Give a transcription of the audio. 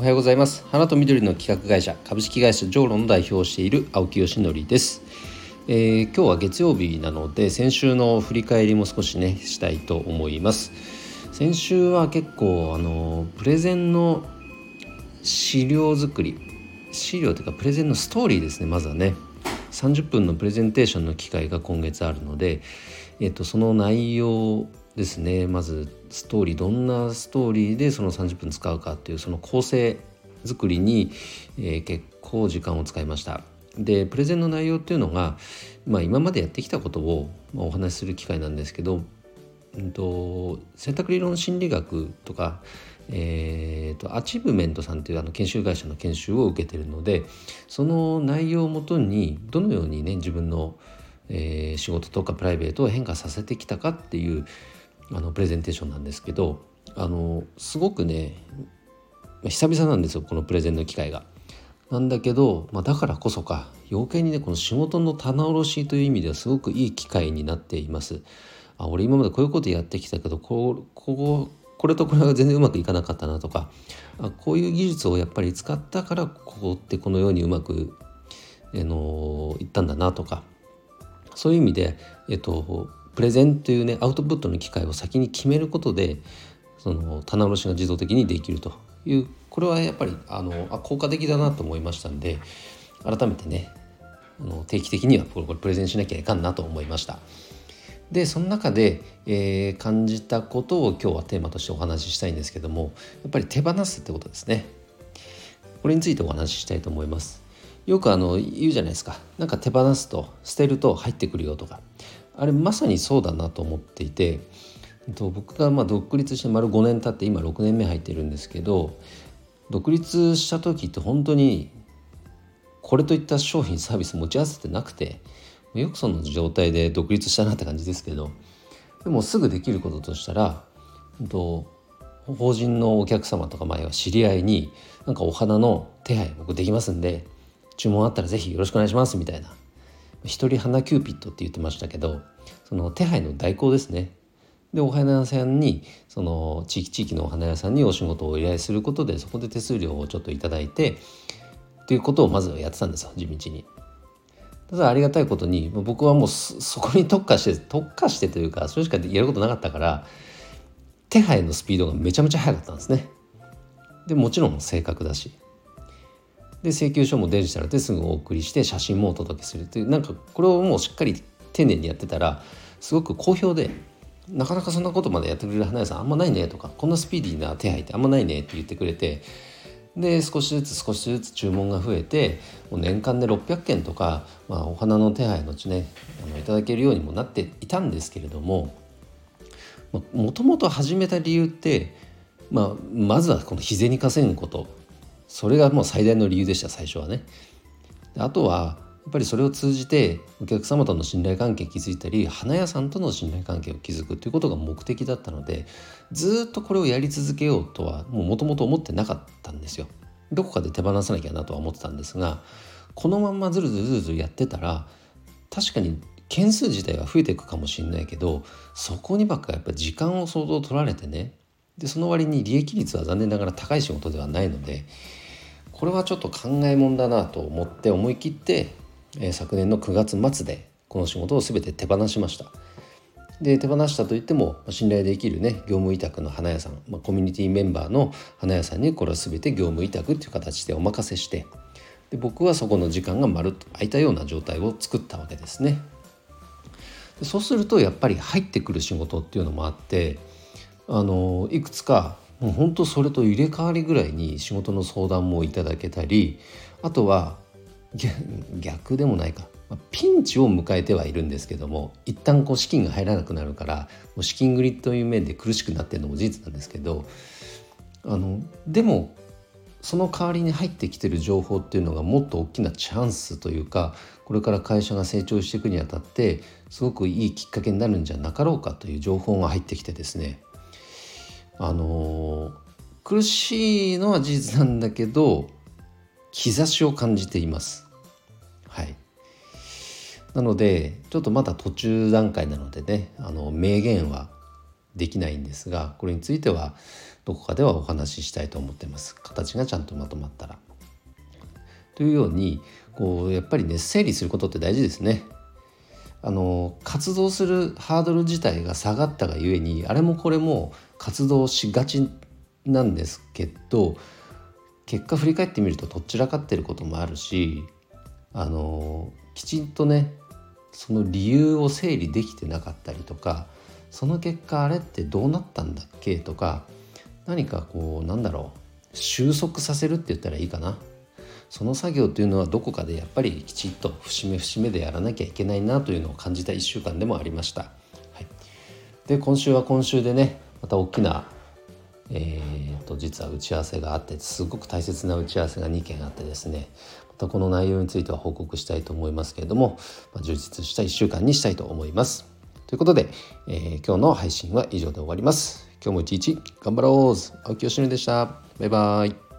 おはようございます。花と緑の企画会社株式会社ジョーロの代表をしている青木よしのりです、えー、今日は月曜日なので先週の振り返りも少しねしたいと思います。先週は結構あのプレゼンの資料作り資料というかプレゼンのストーリーですねまずはね。30分のプレゼンテーションの機会が今月あるので、えっと、その内容ですねまずストーリーどんなストーリーでその30分使うかっていうその構成作りに、えー、結構時間を使いました。でプレゼンの内容っていうのが、まあ、今までやってきたことを、お話しする機会なんですけど、うんと、選択理論心理学とか、えーと、アチブメントさんっていうあの研修会社の研修を受けてるのでその内容をもとにどのようにね自分の、えー、仕事とかプライベートを変化させてきたかっていうあのプレゼンテーションなんですけどあのすごくね久々なんですよこのプレゼンの機会が。なんだけど、まあ、だからこそか余計にねこの仕事の棚卸しという意味ではすごくいい機会になっています。あ俺今までこういうことやってきたけどこここれとこれが全然うまくいかなかったなとかあこういう技術をやっぱり使ったからここってこのようにうまく、えのいったんだなとかそういう意味で、えっと、プレゼンというねアウトプットの機会を先に決めることでその棚卸しが自動的にできるというこれはやっぱりあのあ効果的だなと思いましたんで改めてねあの定期的にはこれプレゼンしなきゃいかんなと思いました。でその中で、えー、感じたことを今日はテーマとしてお話ししたいんですけどもやっぱり手放すってことですね。これについてお話ししたいと思います。よくあの言うじゃないですか。なんか手放すと捨てると入ってくるよとか。あれまさにそうだなと思っていて、えっと、僕がま独立して丸5年経って今6年目入ってるんですけど独立した時って本当にこれといった商品サービス持ち合わせてなくてよくその状態で独立したなって感じですけどでもすぐできることとしたら、えっと、法人のお客様とか前は知り合いになんかお花の手配僕できますんで注文あったら是非よろしくお願いしますみたいな一人花キューピットって言ってましたけどその手配の代行ですねでお花屋さんにその地域地域のお花屋さんにお仕事を依頼することでそこで手数料をちょっと頂いてっていうことをまずやってたんですよ地道に。ただありがたいことに僕はもうそこに特化して特化してというかそれしかやることなかったから手配のスピードがめちゃめちゃ速かったんですね。でもちろん正確だしで請求書もデジタルですぐお送りして写真もお届けするというなんかこれをもうしっかり丁寧にやってたらすごく好評でなかなかそんなことまでやってくれる花屋さんあんまないねとかこんなスピーディーな手配ってあんまないねって言ってくれてで少しずつ少しずつ注文が増えてもう年間で600件とか、まあ、お花の手配のうちねあのいただけるようにもなっていたんですけれどももともと始めた理由って、まあ、まずはこの日銭稼ぐこと。それがもう最大の理由でした最初はね。あとはやっぱりそれを通じてお客様との信頼関係を築いたり花屋さんとの信頼関係を築くということが目的だったのでずっとこれをやり続けようとはもともと思ってなかったんですよ。どこかで手放さなきゃなとは思ってたんですがこのまんまずるずるずるずるやってたら確かに件数自体は増えていくかもしれないけどそこにばっかやっぱ時間を相当取られてねでその割に利益率は残念ながら高い仕事ではないのでこれはちょっと考えもんだなと思って思い切って、え、昨年の9月末でこの仕事を全て手放しました。で手放したといっても信頼できるね業務委託の花屋さん、まあ、コミュニティメンバーの花屋さんにこれは全て業務委託っていう形でお任せしてで僕はそこの時間がまるっと空いたような状態を作ったわけですね。でそうするとやっぱり入ってくる仕事っていうのもあってあのいくつかもう本当それと入れ替わりぐらいに仕事の相談もいただけたりあとは逆でもないか。ピンチを迎えてはいるんですけども一旦こう資金が入らなくなるからもう資金繰りという面で苦しくなってるのも事実なんですけどあのでもその代わりに入ってきてる情報っていうのがもっと大きなチャンスというかこれから会社が成長していくにあたってすごくいいきっかけになるんじゃなかろうかという情報が入ってきてですねあの苦しいのは事実なんだけど兆しを感じています。はいなのでちょっとまだ途中段階なのでねあの名言はできないんですがこれについてはどこかではお話ししたいと思ってます形がちゃんとまとまったら。というようにこうやっぱりね整理することって大事ですね。あの活動するハードル自体が下がったがゆえにあれもこれも活動しがちなんですけど結果振り返ってみるとどちらかってることもあるしあのきちんとねその理由を整理できてなかったりとかその結果あれってどうなったんだっけ？とか何かこうなんだろう収束させるって言ったらいいかな。その作業というのはどこかでやっぱりきちっと節目節目でやらなきゃいけないなというのを感じた1週間でもありました。はい、で今週は今週でねまた大きなえーと、実は打ち合わせがあってすごく大切な打ち合わせが2件あってですねまたこの内容については報告したいと思いますけれども、まあ、充実した1週間にしたいと思います。ということで、えー、今日の配信は以上で終わります。今日も一日頑張ろう青木よしのでした。バイバーイ。